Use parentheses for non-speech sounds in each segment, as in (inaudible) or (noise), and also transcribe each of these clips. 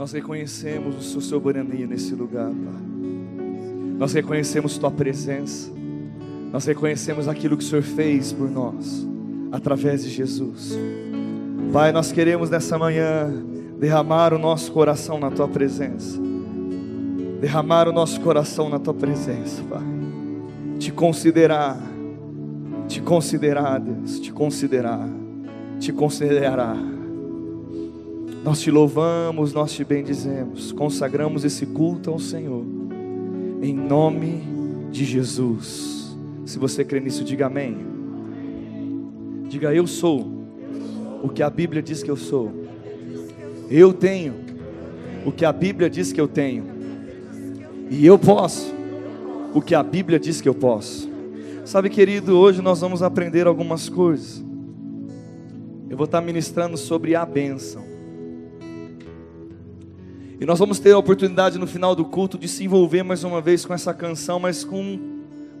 Nós reconhecemos o Sua soberania nesse lugar, Pai. Nós reconhecemos Tua presença. Nós reconhecemos aquilo que o Senhor fez por nós, através de Jesus. Pai, nós queremos nessa manhã derramar o nosso coração na Tua presença. Derramar o nosso coração na Tua presença, Pai. Te considerar, te considerar, Deus, te considerar, te considerará. Nós te louvamos, nós te bendizemos, consagramos esse culto ao Senhor, em nome de Jesus. Se você crê nisso, diga amém. Diga eu sou o que a Bíblia diz que eu sou. Eu tenho o que a Bíblia diz que eu tenho. E eu posso o que a Bíblia diz que eu posso. Sabe, querido, hoje nós vamos aprender algumas coisas. Eu vou estar ministrando sobre a bênção. E nós vamos ter a oportunidade no final do culto de se envolver mais uma vez com essa canção, mas com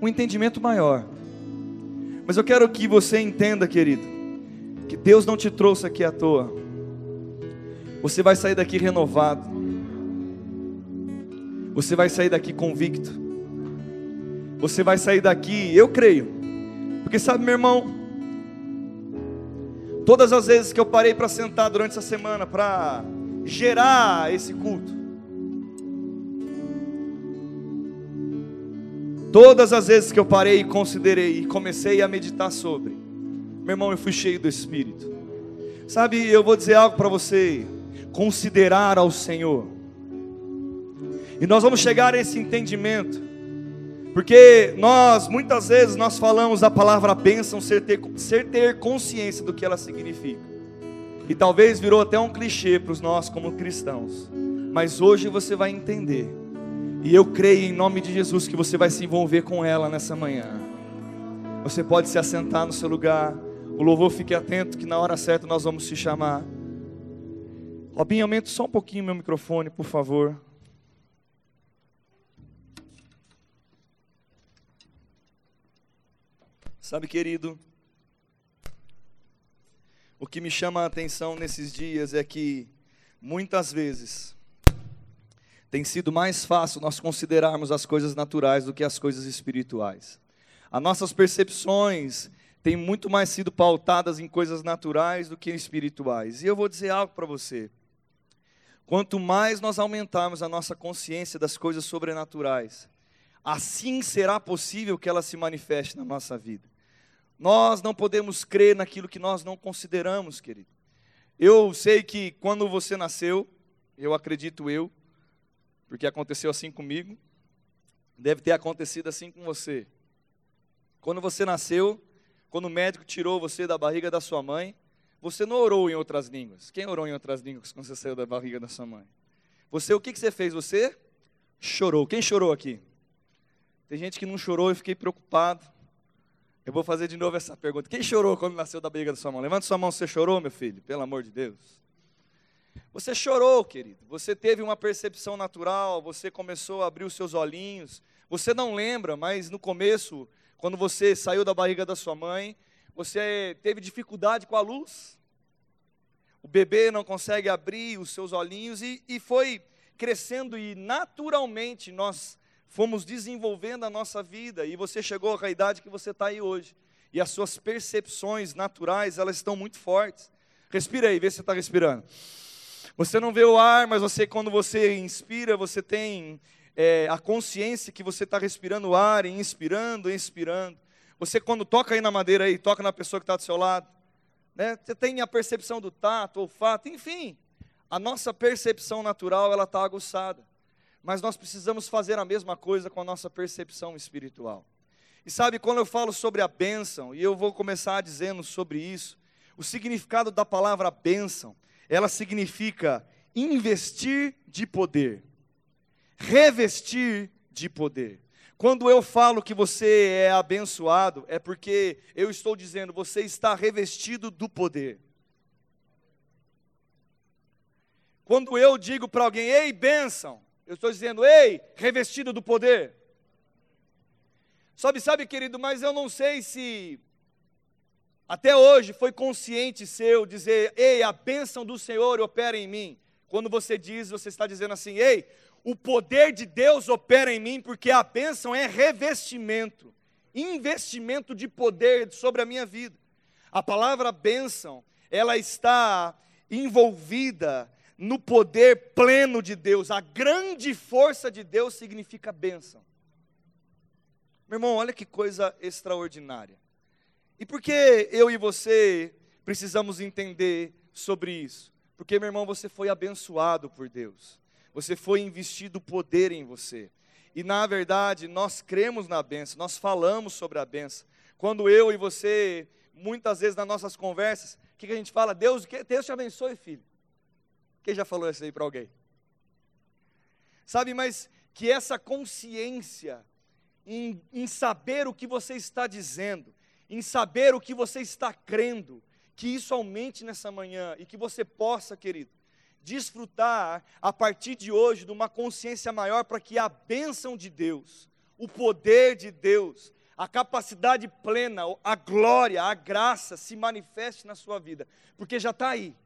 um entendimento maior. Mas eu quero que você entenda, querido, que Deus não te trouxe aqui à toa. Você vai sair daqui renovado. Você vai sair daqui convicto. Você vai sair daqui, eu creio. Porque sabe, meu irmão, todas as vezes que eu parei para sentar durante essa semana para gerar esse culto. Todas as vezes que eu parei e considerei e comecei a meditar sobre, meu irmão, eu fui cheio do Espírito. Sabe, eu vou dizer algo para você: considerar ao Senhor. E nós vamos chegar a esse entendimento, porque nós muitas vezes nós falamos a palavra bênção ser ter, ser ter consciência do que ela significa. E talvez virou até um clichê para os nós como cristãos. Mas hoje você vai entender. E eu creio em nome de Jesus que você vai se envolver com ela nessa manhã. Você pode se assentar no seu lugar. O louvor fique atento que na hora certa nós vamos te chamar. Robinho, aumenta só um pouquinho meu microfone, por favor. Sabe, querido, o que me chama a atenção nesses dias é que, muitas vezes, tem sido mais fácil nós considerarmos as coisas naturais do que as coisas espirituais. As nossas percepções têm muito mais sido pautadas em coisas naturais do que espirituais. E eu vou dizer algo para você. Quanto mais nós aumentarmos a nossa consciência das coisas sobrenaturais, assim será possível que ela se manifeste na nossa vida. Nós não podemos crer naquilo que nós não consideramos, querido. Eu sei que quando você nasceu, eu acredito eu, porque aconteceu assim comigo, deve ter acontecido assim com você. Quando você nasceu, quando o médico tirou você da barriga da sua mãe, você não orou em outras línguas. Quem orou em outras línguas quando você saiu da barriga da sua mãe? Você, o que, que você fez? Você chorou. Quem chorou aqui? Tem gente que não chorou, eu fiquei preocupado. Eu vou fazer de novo essa pergunta. Quem chorou quando nasceu da barriga da sua mão? Levanta sua mão, você chorou, meu filho? Pelo amor de Deus. Você chorou, querido. Você teve uma percepção natural, você começou a abrir os seus olhinhos. Você não lembra, mas no começo, quando você saiu da barriga da sua mãe, você teve dificuldade com a luz. O bebê não consegue abrir os seus olhinhos e, e foi crescendo e naturalmente nós fomos desenvolvendo a nossa vida e você chegou à idade que você está aí hoje. E as suas percepções naturais, elas estão muito fortes. Respira aí, vê se você está respirando. Você não vê o ar, mas você, quando você inspira, você tem é, a consciência que você está respirando o ar, e inspirando, inspirando. Você, quando toca aí na madeira, aí, toca na pessoa que está do seu lado, né? você tem a percepção do tato, olfato, enfim. A nossa percepção natural, ela está aguçada mas nós precisamos fazer a mesma coisa com a nossa percepção espiritual. E sabe, quando eu falo sobre a bênção, e eu vou começar dizendo sobre isso, o significado da palavra bênção, ela significa investir de poder, revestir de poder. Quando eu falo que você é abençoado, é porque eu estou dizendo, você está revestido do poder. Quando eu digo para alguém, ei, bênção, eu estou dizendo, ei, revestido do poder. Sabe, sabe, querido, mas eu não sei se até hoje foi consciente seu dizer, ei, a bênção do Senhor opera em mim. Quando você diz, você está dizendo assim: ei, o poder de Deus opera em mim, porque a bênção é revestimento, investimento de poder sobre a minha vida. A palavra bênção, ela está envolvida no poder pleno de Deus. A grande força de Deus significa bênção. Meu irmão, olha que coisa extraordinária. E por que eu e você precisamos entender sobre isso? Porque, meu irmão, você foi abençoado por Deus. Você foi investido poder em você. E na verdade, nós cremos na benção, nós falamos sobre a benção. Quando eu e você, muitas vezes nas nossas conversas, o que, que a gente fala? Deus, Deus te abençoe, filho. Quem já falou isso aí para alguém? Sabe, mas que essa consciência em, em saber o que você está dizendo, em saber o que você está crendo, que isso aumente nessa manhã e que você possa, querido, desfrutar a partir de hoje de uma consciência maior para que a bênção de Deus, o poder de Deus, a capacidade plena, a glória, a graça se manifeste na sua vida, porque já está aí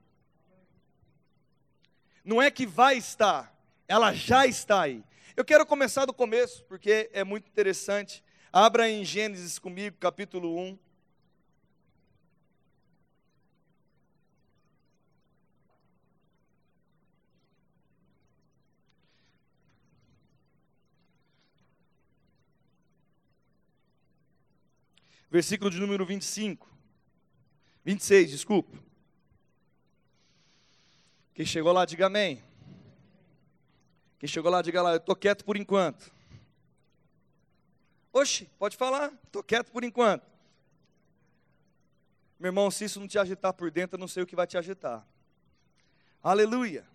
não é que vai estar, ela já está aí. Eu quero começar do começo, porque é muito interessante. Abra em Gênesis comigo, capítulo 1. Versículo de número 25. 26, desculpa. Quem chegou lá, diga amém. Quem chegou lá, diga lá, eu estou quieto por enquanto. Oxe, pode falar, estou quieto por enquanto. Meu irmão, se isso não te agitar por dentro, eu não sei o que vai te agitar. Aleluia.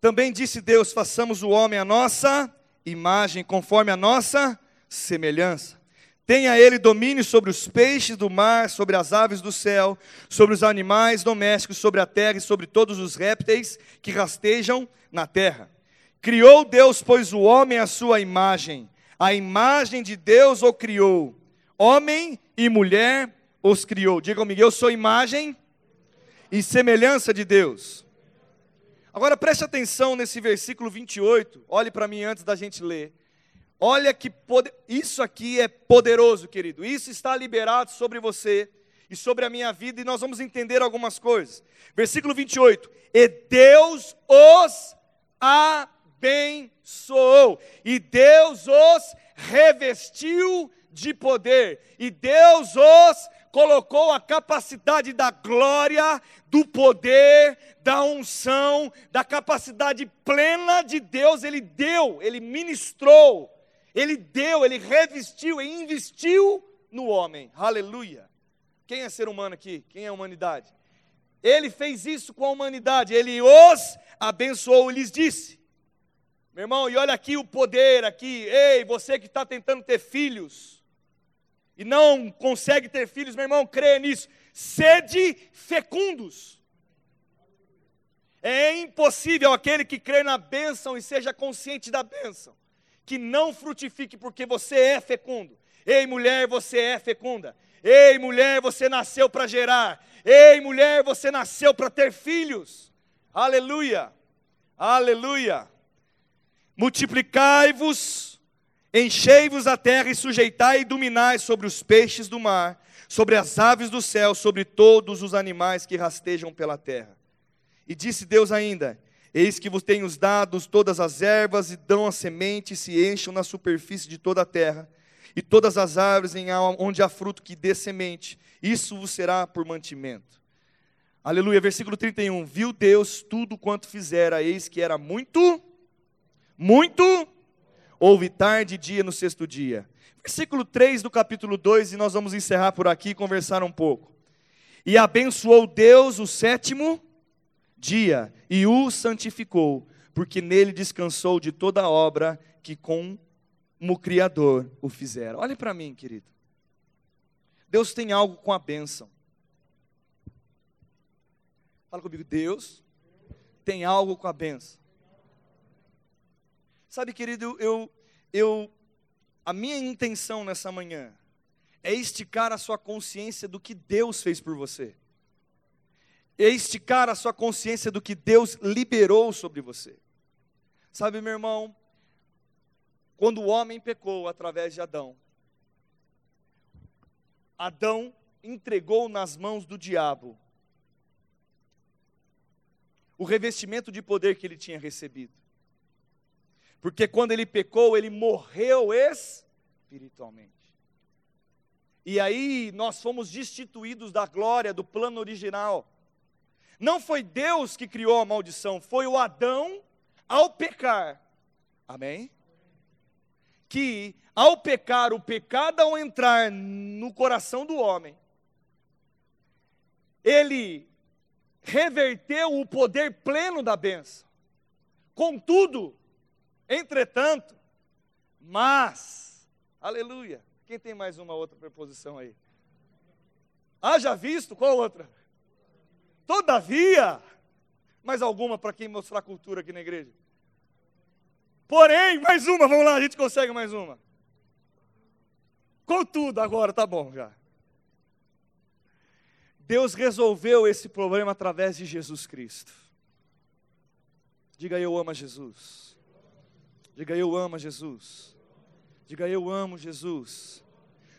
Também disse Deus: façamos o homem a nossa imagem, conforme a nossa semelhança. Tenha ele domínio sobre os peixes do mar, sobre as aves do céu, sobre os animais domésticos, sobre a terra e sobre todos os répteis que rastejam na terra. Criou Deus, pois, o homem à sua imagem. A imagem de Deus o criou. Homem e mulher os criou. Diga comigo, eu sou imagem e semelhança de Deus. Agora preste atenção nesse versículo 28. Olhe para mim antes da gente ler. Olha que poder... isso aqui é poderoso, querido. Isso está liberado sobre você e sobre a minha vida e nós vamos entender algumas coisas. Versículo 28. E Deus os abençoou, e Deus os revestiu de poder, e Deus os colocou a capacidade da glória, do poder, da unção, da capacidade plena de Deus, Ele deu, Ele ministrou ele deu, ele revestiu e investiu no homem. Aleluia. Quem é ser humano aqui? Quem é humanidade? Ele fez isso com a humanidade. Ele os abençoou e lhes disse: Meu irmão, e olha aqui o poder aqui. Ei, você que está tentando ter filhos e não consegue ter filhos, meu irmão, creia nisso. Sede fecundos. É impossível aquele que crê na bênção e seja consciente da bênção que não frutifique porque você é fecundo. Ei, mulher, você é fecunda. Ei, mulher, você nasceu para gerar. Ei, mulher, você nasceu para ter filhos. Aleluia. Aleluia. Multiplicai-vos, enchei-vos a terra e sujeitai e dominai sobre os peixes do mar, sobre as aves do céu, sobre todos os animais que rastejam pela terra. E disse Deus ainda: Eis que vos tenho dado todas as ervas e dão a semente, e se encham na superfície de toda a terra, e todas as árvores em onde há fruto que dê semente, isso vos será por mantimento. Aleluia, versículo 31. Viu Deus tudo quanto fizera, eis que era muito, muito, houve tarde e dia no sexto dia. Versículo 3 do capítulo 2, e nós vamos encerrar por aqui e conversar um pouco. E abençoou Deus o sétimo dia e o santificou, porque nele descansou de toda a obra que como Criador o fizera. Olhe para mim, querido. Deus tem algo com a bênção. Fala comigo, Deus tem algo com a bênção. Sabe, querido, eu, eu, a minha intenção nessa manhã é esticar a sua consciência do que Deus fez por você esticar a sua consciência do que Deus liberou sobre você. Sabe, meu irmão, quando o homem pecou através de Adão, Adão entregou nas mãos do diabo o revestimento de poder que ele tinha recebido. Porque quando ele pecou, ele morreu espiritualmente. E aí nós fomos destituídos da glória do plano original. Não foi Deus que criou a maldição, foi o Adão ao pecar. Amém? Que ao pecar, o pecado ao entrar no coração do homem, ele reverteu o poder pleno da bênção. Contudo, entretanto, mas, aleluia. Quem tem mais uma outra preposição aí? Haja visto, qual outra? Todavia, mais alguma para quem mostrar cultura aqui na igreja? Porém, mais uma, vamos lá, a gente consegue mais uma. Contudo, agora tá bom já. Deus resolveu esse problema através de Jesus Cristo. Diga eu amo a Jesus. Diga eu amo a Jesus. Diga eu amo Jesus.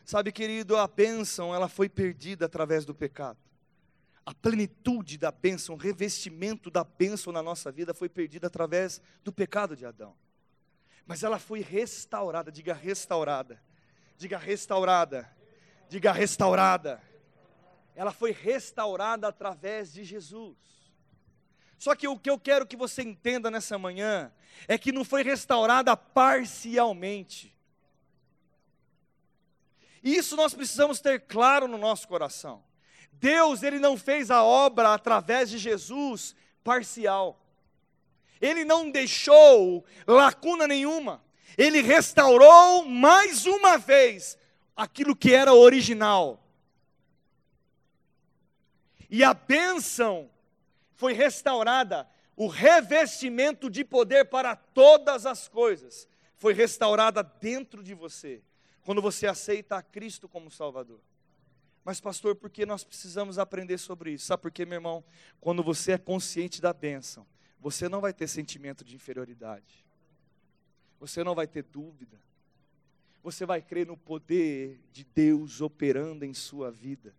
Sabe, querido, a bênção ela foi perdida através do pecado. A plenitude da bênção, o revestimento da bênção na nossa vida foi perdida através do pecado de Adão. Mas ela foi restaurada, diga restaurada. Diga restaurada. Diga restaurada ela foi restaurada através de Jesus. Só que o que eu quero que você entenda nessa manhã é que não foi restaurada parcialmente. Isso nós precisamos ter claro no nosso coração. Deus, ele não fez a obra através de Jesus parcial. Ele não deixou lacuna nenhuma. Ele restaurou mais uma vez aquilo que era original e a bênção foi restaurada, o revestimento de poder para todas as coisas foi restaurada dentro de você, quando você aceita a Cristo como Salvador. Mas, pastor, por que nós precisamos aprender sobre isso? Sabe por quê, meu irmão? Quando você é consciente da bênção, você não vai ter sentimento de inferioridade, você não vai ter dúvida, você vai crer no poder de Deus operando em sua vida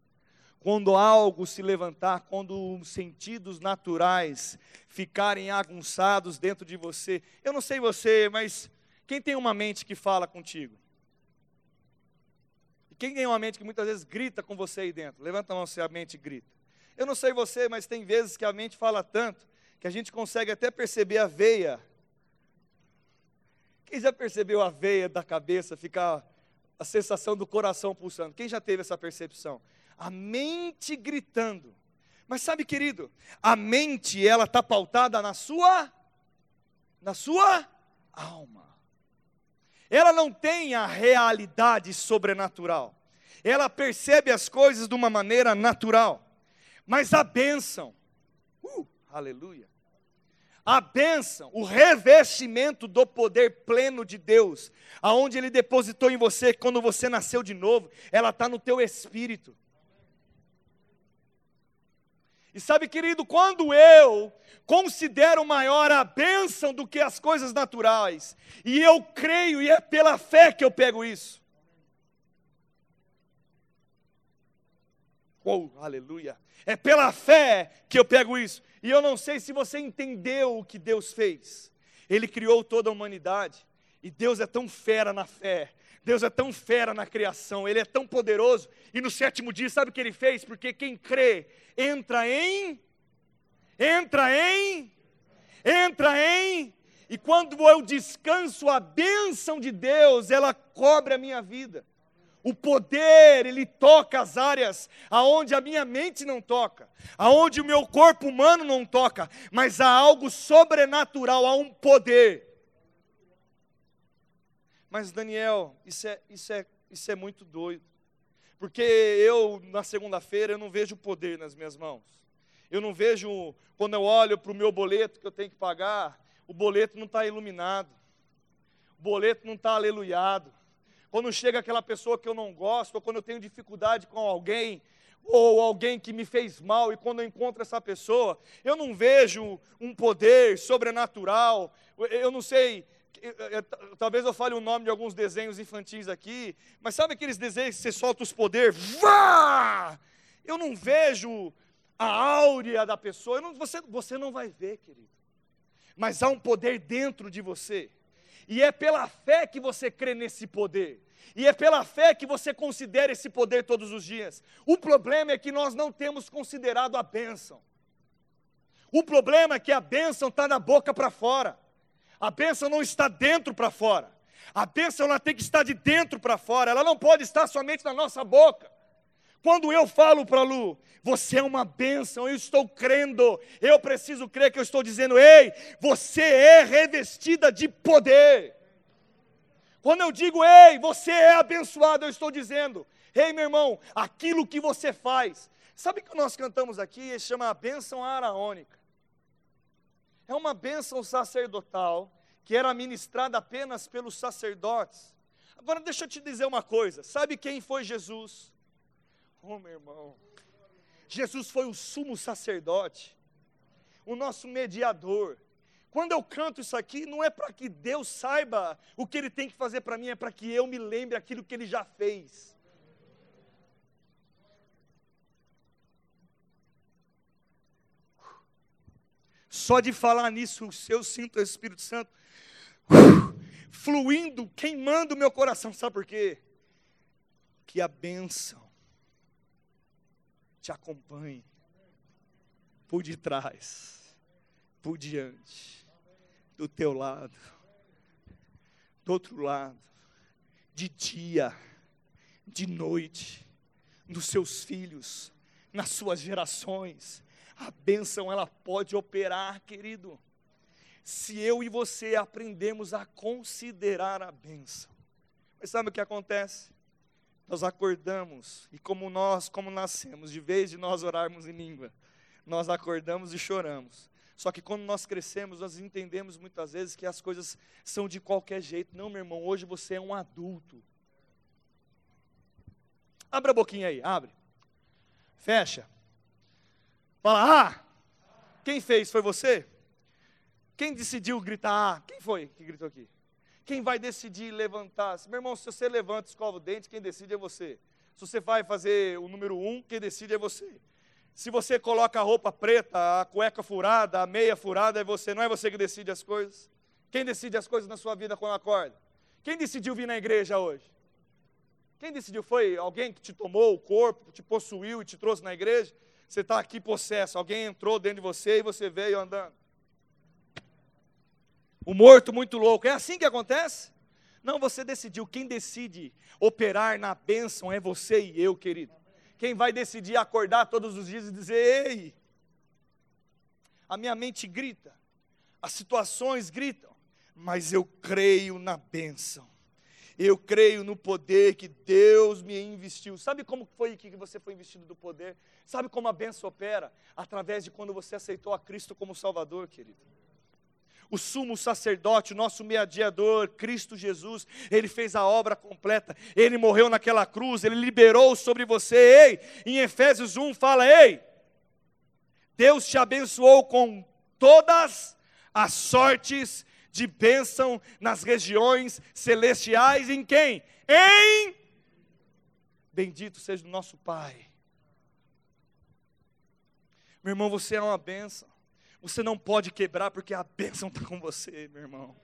quando algo se levantar, quando os sentidos naturais ficarem agunçados dentro de você. Eu não sei você, mas quem tem uma mente que fala contigo? Quem tem uma mente que muitas vezes grita com você aí dentro? Levanta a mão se a mente grita. Eu não sei você, mas tem vezes que a mente fala tanto que a gente consegue até perceber a veia. Quem já percebeu a veia da cabeça ficar a sensação do coração pulsando? Quem já teve essa percepção? a mente gritando. Mas sabe, querido, a mente ela está pautada na sua, na sua alma. Ela não tem a realidade sobrenatural. Ela percebe as coisas de uma maneira natural. Mas a bênção, uh, aleluia. A bênção, o revestimento do poder pleno de Deus, aonde Ele depositou em você quando você nasceu de novo, ela está no teu espírito. E sabe, querido, quando eu considero maior a bênção do que as coisas naturais, e eu creio, e é pela fé que eu pego isso. Oh, aleluia. É pela fé que eu pego isso. E eu não sei se você entendeu o que Deus fez. Ele criou toda a humanidade. E Deus é tão fera na fé, Deus é tão fera na criação, Ele é tão poderoso. E no sétimo dia, sabe o que Ele fez? Porque quem crê entra em, entra em, entra em. E quando eu descanso, a bênção de Deus, ela cobre a minha vida. O poder, ele toca as áreas aonde a minha mente não toca, aonde o meu corpo humano não toca, mas há algo sobrenatural, há um poder mas Daniel, isso é, isso é, isso é muito doido. Porque eu, na segunda-feira, eu não vejo poder nas minhas mãos. Eu não vejo, quando eu olho para o meu boleto que eu tenho que pagar, o boleto não está iluminado. O boleto não está aleluiado. Quando chega aquela pessoa que eu não gosto, ou quando eu tenho dificuldade com alguém, ou alguém que me fez mal, e quando eu encontro essa pessoa, eu não vejo um poder sobrenatural, eu não sei, talvez eu fale o nome de alguns desenhos infantis aqui, mas sabe aqueles desenhos que você solta os poderes, vá! Eu não vejo a áurea da pessoa, não, você, você não vai ver, querido, mas há um poder dentro de você, e é pela fé que você crê nesse poder. E é pela fé que você considera esse poder todos os dias. O problema é que nós não temos considerado a bênção. O problema é que a bênção está da boca para fora. A bênção não está dentro para fora. A bênção ela tem que estar de dentro para fora. Ela não pode estar somente na nossa boca. Quando eu falo para Lu, você é uma bênção, eu estou crendo, eu preciso crer que eu estou dizendo, ei, você é revestida de poder. Quando eu digo, ei, você é abençoado, eu estou dizendo, ei, meu irmão, aquilo que você faz. Sabe que nós cantamos aqui, chama a bênção araônica. É uma bênção sacerdotal que era ministrada apenas pelos sacerdotes. Agora deixa eu te dizer uma coisa: sabe quem foi Jesus? Oh, meu irmão, Jesus foi o sumo sacerdote, o nosso mediador, quando eu canto isso aqui, não é para que Deus saiba o que Ele tem que fazer para mim, é para que eu me lembre aquilo que Ele já fez. Só de falar nisso, eu sinto o Espírito Santo fluindo, queimando o meu coração. Sabe por quê? Que a bênção te acompanhe por detrás, por diante do teu lado, do outro lado, de dia, de noite, nos seus filhos, nas suas gerações. A bênção ela pode operar, querido. Se eu e você aprendemos a considerar a bênção. Mas sabe o que acontece? Nós acordamos e como nós, como nascemos, de vez de nós orarmos em língua, nós acordamos e choramos. Só que quando nós crescemos, nós entendemos muitas vezes que as coisas são de qualquer jeito. Não, meu irmão, hoje você é um adulto. Abre a boquinha aí, abre. Fecha. Fala, ah! Quem fez? Foi você? Quem decidiu gritar ah? Quem foi que gritou aqui? Quem vai decidir levantar? Meu irmão, se você levanta, escova o dente, quem decide é você. Se você vai fazer o número um, quem decide é você. Se você coloca a roupa preta, a cueca furada, a meia furada, é você, não é você que decide as coisas. Quem decide as coisas na sua vida quando acorda? Quem decidiu vir na igreja hoje? Quem decidiu? Foi alguém que te tomou o corpo, te possuiu e te trouxe na igreja? Você está aqui possesso, alguém entrou dentro de você e você veio andando. O morto muito louco, é assim que acontece? Não, você decidiu. Quem decide operar na bênção é você e eu, querido. Quem vai decidir acordar todos os dias e dizer: Ei, a minha mente grita, as situações gritam, mas eu creio na bênção. Eu creio no poder que Deus me investiu. Sabe como foi que você foi investido do poder? Sabe como a bênção opera? Através de quando você aceitou a Cristo como Salvador, querido o sumo sacerdote, o nosso mediador, Cristo Jesus, ele fez a obra completa, ele morreu naquela cruz, ele liberou sobre você, ei, em Efésios 1 fala, ei, Deus te abençoou com todas as sortes de bênção nas regiões celestiais, em quem? Em Bendito seja o nosso Pai. Meu irmão, você é uma bênção. Você não pode quebrar porque a bênção está com você, meu irmão.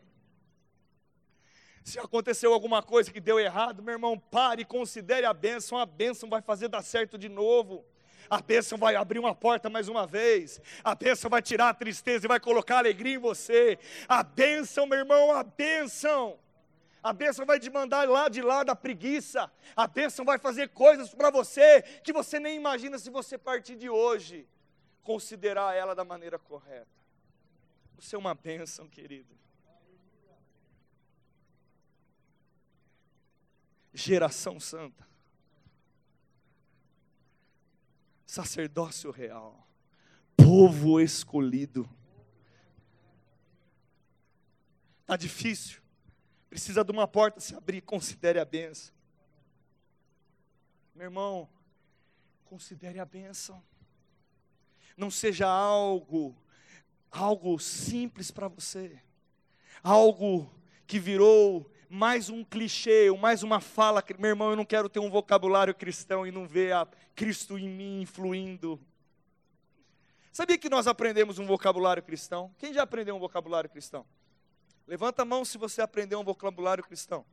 Se aconteceu alguma coisa que deu errado, meu irmão, pare considere a bênção. A bênção vai fazer dar certo de novo. A bênção vai abrir uma porta mais uma vez. A bênção vai tirar a tristeza e vai colocar alegria em você. A bênção, meu irmão, a bênção. A bênção vai te mandar lá de lá da preguiça. A bênção vai fazer coisas para você que você nem imagina se você partir de hoje considerar ela da maneira correta. Você é uma bênção, querido. Geração santa. Sacerdócio real. Povo escolhido. Está difícil. Precisa de uma porta se abrir. Considere a benção. Meu irmão, considere a bênção. Não seja algo, algo simples para você, algo que virou mais um clichê, mais uma fala. Meu irmão, eu não quero ter um vocabulário cristão e não ver a Cristo em mim influindo. Sabia que nós aprendemos um vocabulário cristão? Quem já aprendeu um vocabulário cristão? Levanta a mão se você aprendeu um vocabulário cristão.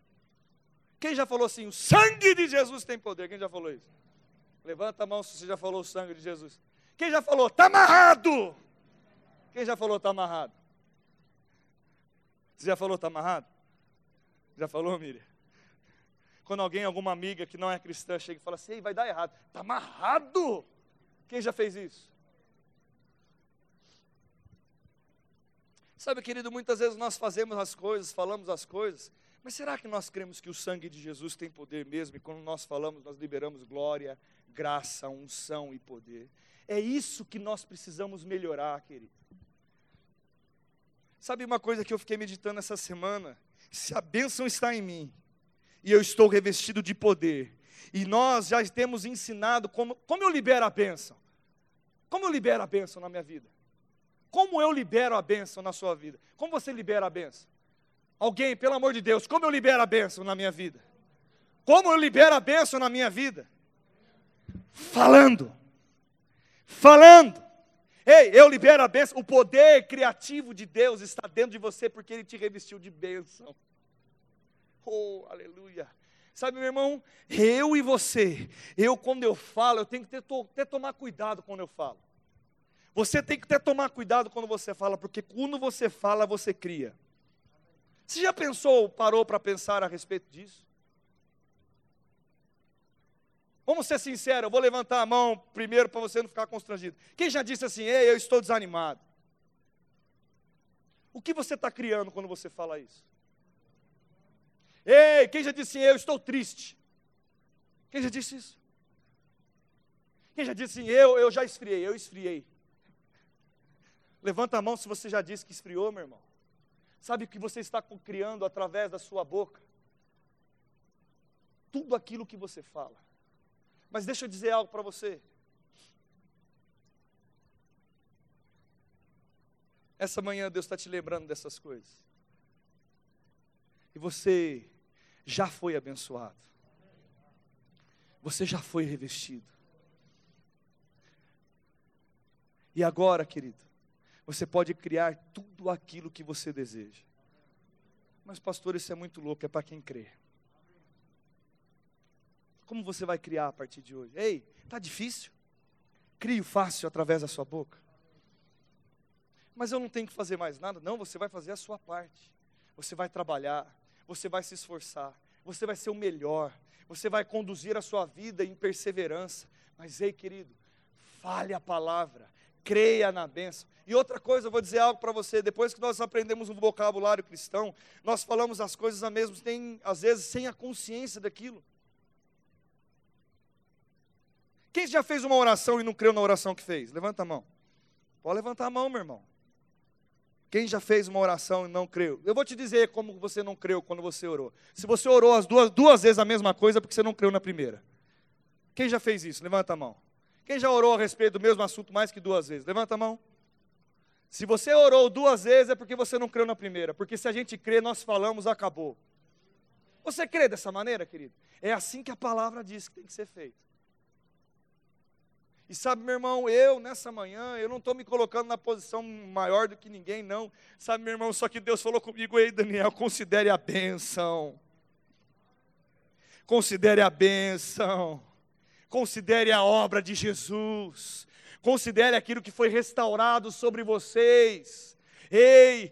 Quem já falou assim, o sangue de Jesus tem poder? Quem já falou isso? Levanta a mão se você já falou o sangue de Jesus. Quem já falou, está amarrado? Quem já falou, está amarrado? Você já falou, está amarrado? Já falou, Miriam? Quando alguém, alguma amiga que não é cristã, chega e fala assim, vai dar errado. Está amarrado? Quem já fez isso? Sabe, querido, muitas vezes nós fazemos as coisas, falamos as coisas, mas será que nós cremos que o sangue de Jesus tem poder mesmo? E quando nós falamos, nós liberamos glória, graça, unção e poder. É isso que nós precisamos melhorar, querido. Sabe uma coisa que eu fiquei meditando essa semana? Se a bênção está em mim, e eu estou revestido de poder, e nós já temos ensinado como, como eu libero a bênção. Como eu libero a bênção na minha vida? Como eu libero a bênção na sua vida? Como você libera a bênção? Alguém, pelo amor de Deus, como eu libero a bênção na minha vida? Como eu libero a bênção na minha vida? Falando. Falando. Ei, eu libero a bênção. O poder criativo de Deus está dentro de você porque Ele te revestiu de bênção. Oh, aleluia. Sabe, meu irmão, eu e você, eu quando eu falo, eu tenho que ter, ter tomar cuidado quando eu falo. Você tem que ter tomar cuidado quando você fala, porque quando você fala, você cria. Você já pensou, parou para pensar a respeito disso? Vamos ser sinceros, eu vou levantar a mão primeiro para você não ficar constrangido. Quem já disse assim, ei, eu estou desanimado? O que você está criando quando você fala isso? Ei, quem já disse assim, eu estou triste? Quem já disse isso? Quem já disse assim, eu, eu já esfriei, eu esfriei. Levanta a mão se você já disse que esfriou, meu irmão. Sabe o que você está criando através da sua boca? Tudo aquilo que você fala. Mas deixa eu dizer algo para você. Essa manhã Deus está te lembrando dessas coisas. E você já foi abençoado. Você já foi revestido. E agora, querido, você pode criar tudo aquilo que você deseja. Mas, pastor, isso é muito louco, é para quem crê. Como você vai criar a partir de hoje? Ei, está difícil? Crio fácil através da sua boca. Mas eu não tenho que fazer mais nada. Não, você vai fazer a sua parte. Você vai trabalhar, você vai se esforçar, você vai ser o melhor, você vai conduzir a sua vida em perseverança. Mas, ei, querido, fale a palavra, creia na bênção. E outra coisa, eu vou dizer algo para você, depois que nós aprendemos um vocabulário cristão, nós falamos as coisas a mesmo, tem, às vezes sem a consciência daquilo. Quem já fez uma oração e não creu na oração que fez? Levanta a mão. Pode levantar a mão, meu irmão. Quem já fez uma oração e não creu? Eu vou te dizer como você não creu quando você orou. Se você orou as duas, duas vezes a mesma coisa, é porque você não creu na primeira. Quem já fez isso? Levanta a mão. Quem já orou a respeito do mesmo assunto mais que duas vezes? Levanta a mão. Se você orou duas vezes é porque você não creu na primeira. Porque se a gente crê, nós falamos, acabou. Você crê dessa maneira, querido? É assim que a palavra diz que tem que ser feito. E sabe, meu irmão, eu nessa manhã, eu não estou me colocando na posição maior do que ninguém, não. Sabe, meu irmão, só que Deus falou comigo, ei, Daniel, considere a bênção. Considere a bênção. Considere a obra de Jesus. Considere aquilo que foi restaurado sobre vocês. Ei,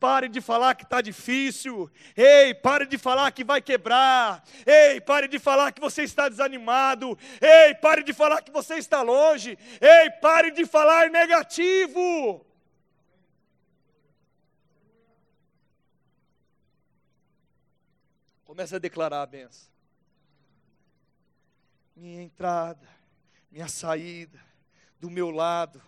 pare de falar que está difícil. Ei, pare de falar que vai quebrar. Ei, pare de falar que você está desanimado. Ei, pare de falar que você está longe. Ei, pare de falar negativo. Comece a declarar a benção minha entrada, minha saída, do meu lado,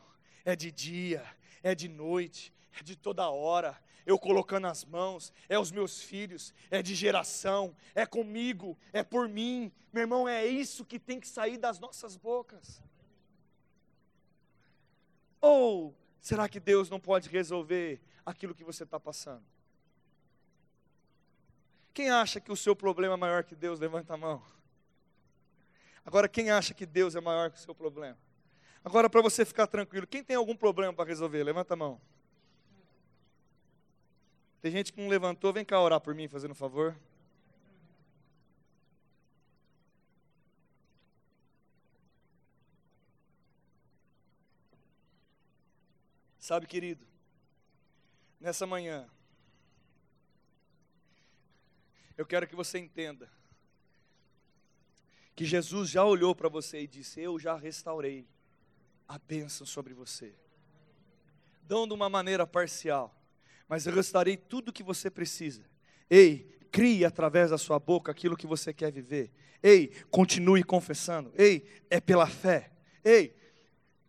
é de dia, é de noite, é de toda hora, eu colocando as mãos, é os meus filhos, é de geração, é comigo, é por mim. Meu irmão, é isso que tem que sair das nossas bocas. Ou será que Deus não pode resolver aquilo que você está passando? Quem acha que o seu problema é maior que Deus, levanta a mão. Agora, quem acha que Deus é maior que o seu problema? Agora, para você ficar tranquilo, quem tem algum problema para resolver? Levanta a mão. Tem gente que não levantou, vem cá orar por mim, fazendo um favor. Sabe, querido, nessa manhã, eu quero que você entenda que Jesus já olhou para você e disse: Eu já restaurei a bênção sobre você. Dão de uma maneira parcial mas eu restaurei tudo o que você precisa. Ei, crie através da sua boca aquilo que você quer viver. Ei, continue confessando. Ei, é pela fé. Ei,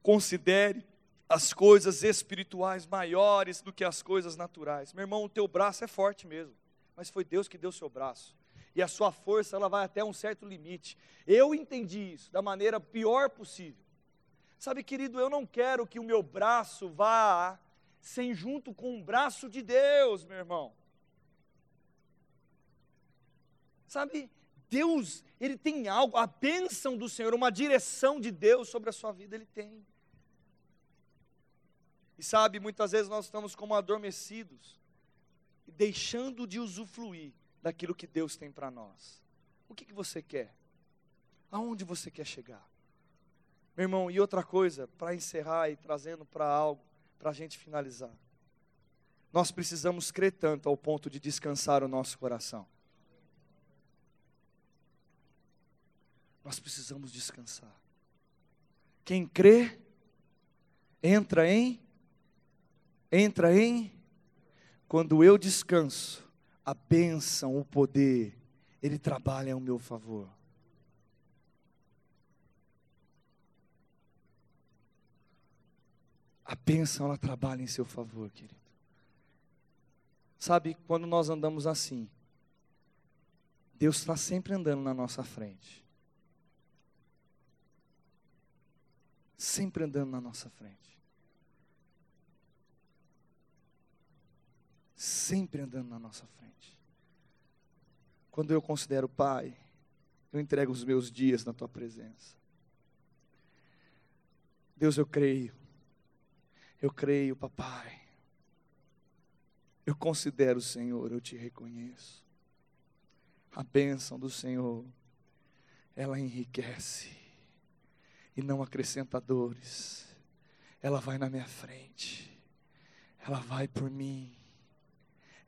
considere as coisas espirituais maiores do que as coisas naturais. Meu irmão, o teu braço é forte mesmo, mas foi Deus que deu o seu braço. E a sua força, ela vai até um certo limite. Eu entendi isso da maneira pior possível. Sabe, querido, eu não quero que o meu braço vá sem junto com o braço de Deus, meu irmão. Sabe, Deus, Ele tem algo, a bênção do Senhor, uma direção de Deus sobre a sua vida, Ele tem. E sabe, muitas vezes nós estamos como adormecidos, deixando de usufruir daquilo que Deus tem para nós. O que, que você quer? Aonde você quer chegar? Meu irmão, e outra coisa, para encerrar e trazendo para algo, para a gente finalizar. Nós precisamos crer tanto ao ponto de descansar o nosso coração. Nós precisamos descansar. Quem crê, entra em, entra em, quando eu descanso, a bênção, o poder, ele trabalha ao meu favor. A bênção ela trabalha em seu favor, querido. Sabe, quando nós andamos assim, Deus está sempre andando na nossa frente. Sempre andando na nossa frente. Sempre andando na nossa frente. Quando eu considero Pai, eu entrego os meus dias na tua presença. Deus, eu creio eu creio, papai. Eu considero o Senhor, eu te reconheço. A bênção do Senhor, ela enriquece e não acrescenta dores. Ela vai na minha frente, ela vai por mim,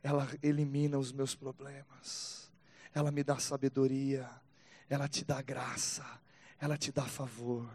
ela elimina os meus problemas, ela me dá sabedoria, ela te dá graça, ela te dá favor,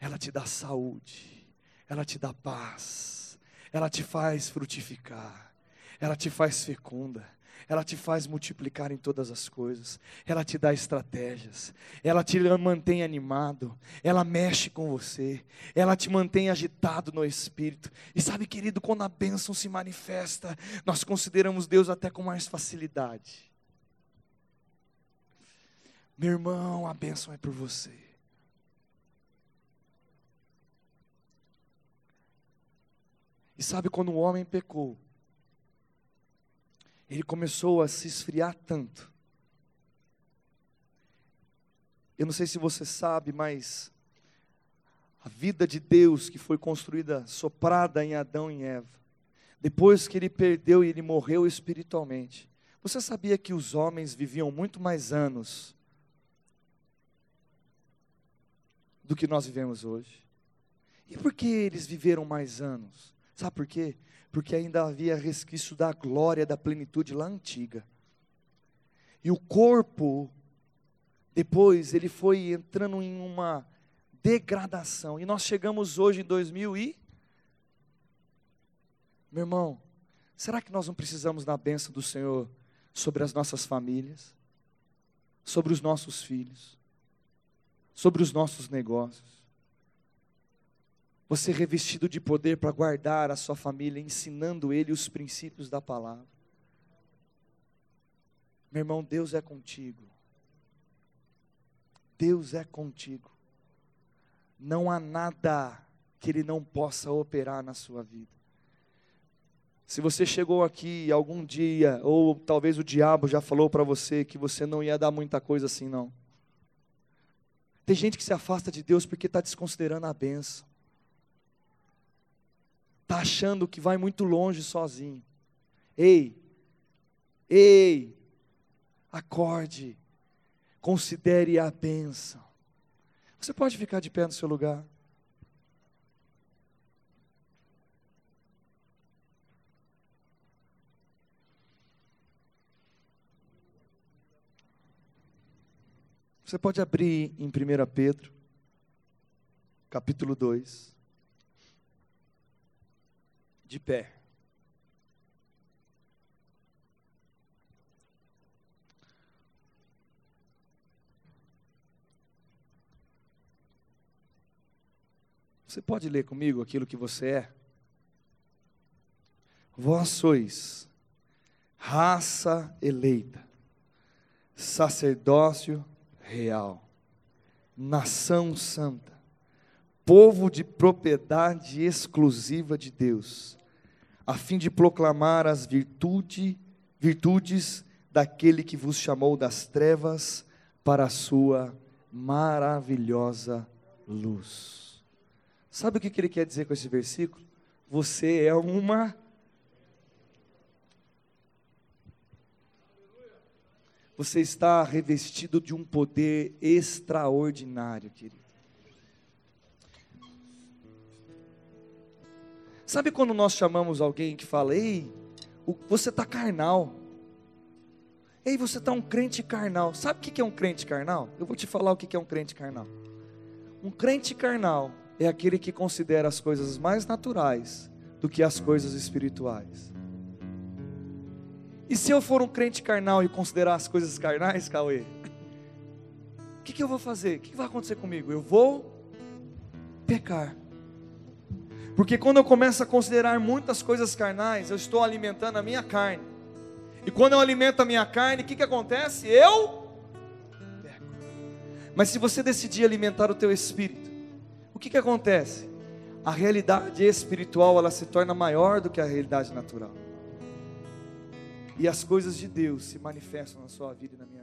ela te dá saúde ela te dá paz, ela te faz frutificar, ela te faz fecunda, ela te faz multiplicar em todas as coisas, ela te dá estratégias, ela te mantém animado, ela mexe com você, ela te mantém agitado no espírito. E sabe, querido, quando a bênção se manifesta, nós consideramos Deus até com mais facilidade. Meu irmão, a bênção é por você. Sabe quando o homem pecou? Ele começou a se esfriar tanto. Eu não sei se você sabe, mas a vida de Deus que foi construída, soprada em Adão e Eva, depois que ele perdeu e ele morreu espiritualmente, você sabia que os homens viviam muito mais anos do que nós vivemos hoje? E por que eles viveram mais anos? Sabe por quê? Porque ainda havia resquício da glória, da plenitude lá antiga. E o corpo, depois, ele foi entrando em uma degradação. E nós chegamos hoje em 2000 e. Meu irmão, será que nós não precisamos da bênção do Senhor sobre as nossas famílias, sobre os nossos filhos, sobre os nossos negócios? Você revestido de poder para guardar a sua família, ensinando ele os princípios da palavra. Meu irmão, Deus é contigo. Deus é contigo. Não há nada que Ele não possa operar na sua vida. Se você chegou aqui algum dia, ou talvez o diabo já falou para você que você não ia dar muita coisa assim, não. Tem gente que se afasta de Deus porque está desconsiderando a benção. Está achando que vai muito longe sozinho. Ei, ei, acorde, considere a bênção. Você pode ficar de pé no seu lugar. Você pode abrir em 1 Pedro, capítulo 2, de pé. Você pode ler comigo aquilo que você é? Vós sois raça eleita, sacerdócio real, nação santa, povo de propriedade exclusiva de Deus, a fim de proclamar as virtude, virtudes daquele que vos chamou das trevas para a sua maravilhosa luz. Sabe o que ele quer dizer com esse versículo? Você é uma você está revestido de um poder extraordinário, querido. Sabe quando nós chamamos alguém que fala, ei, você está carnal. Ei, você está um crente carnal. Sabe o que é um crente carnal? Eu vou te falar o que é um crente carnal. Um crente carnal é aquele que considera as coisas mais naturais do que as coisas espirituais. E se eu for um crente carnal e considerar as coisas carnais, Cauê? (laughs) O que, que eu vou fazer? O que, que vai acontecer comigo? Eu vou pecar. Porque quando eu começo a considerar muitas coisas carnais, eu estou alimentando a minha carne. E quando eu alimento a minha carne, o que, que acontece? Eu peco. Mas se você decidir alimentar o teu espírito, o que, que acontece? A realidade espiritual ela se torna maior do que a realidade natural. E as coisas de Deus se manifestam na sua vida e na minha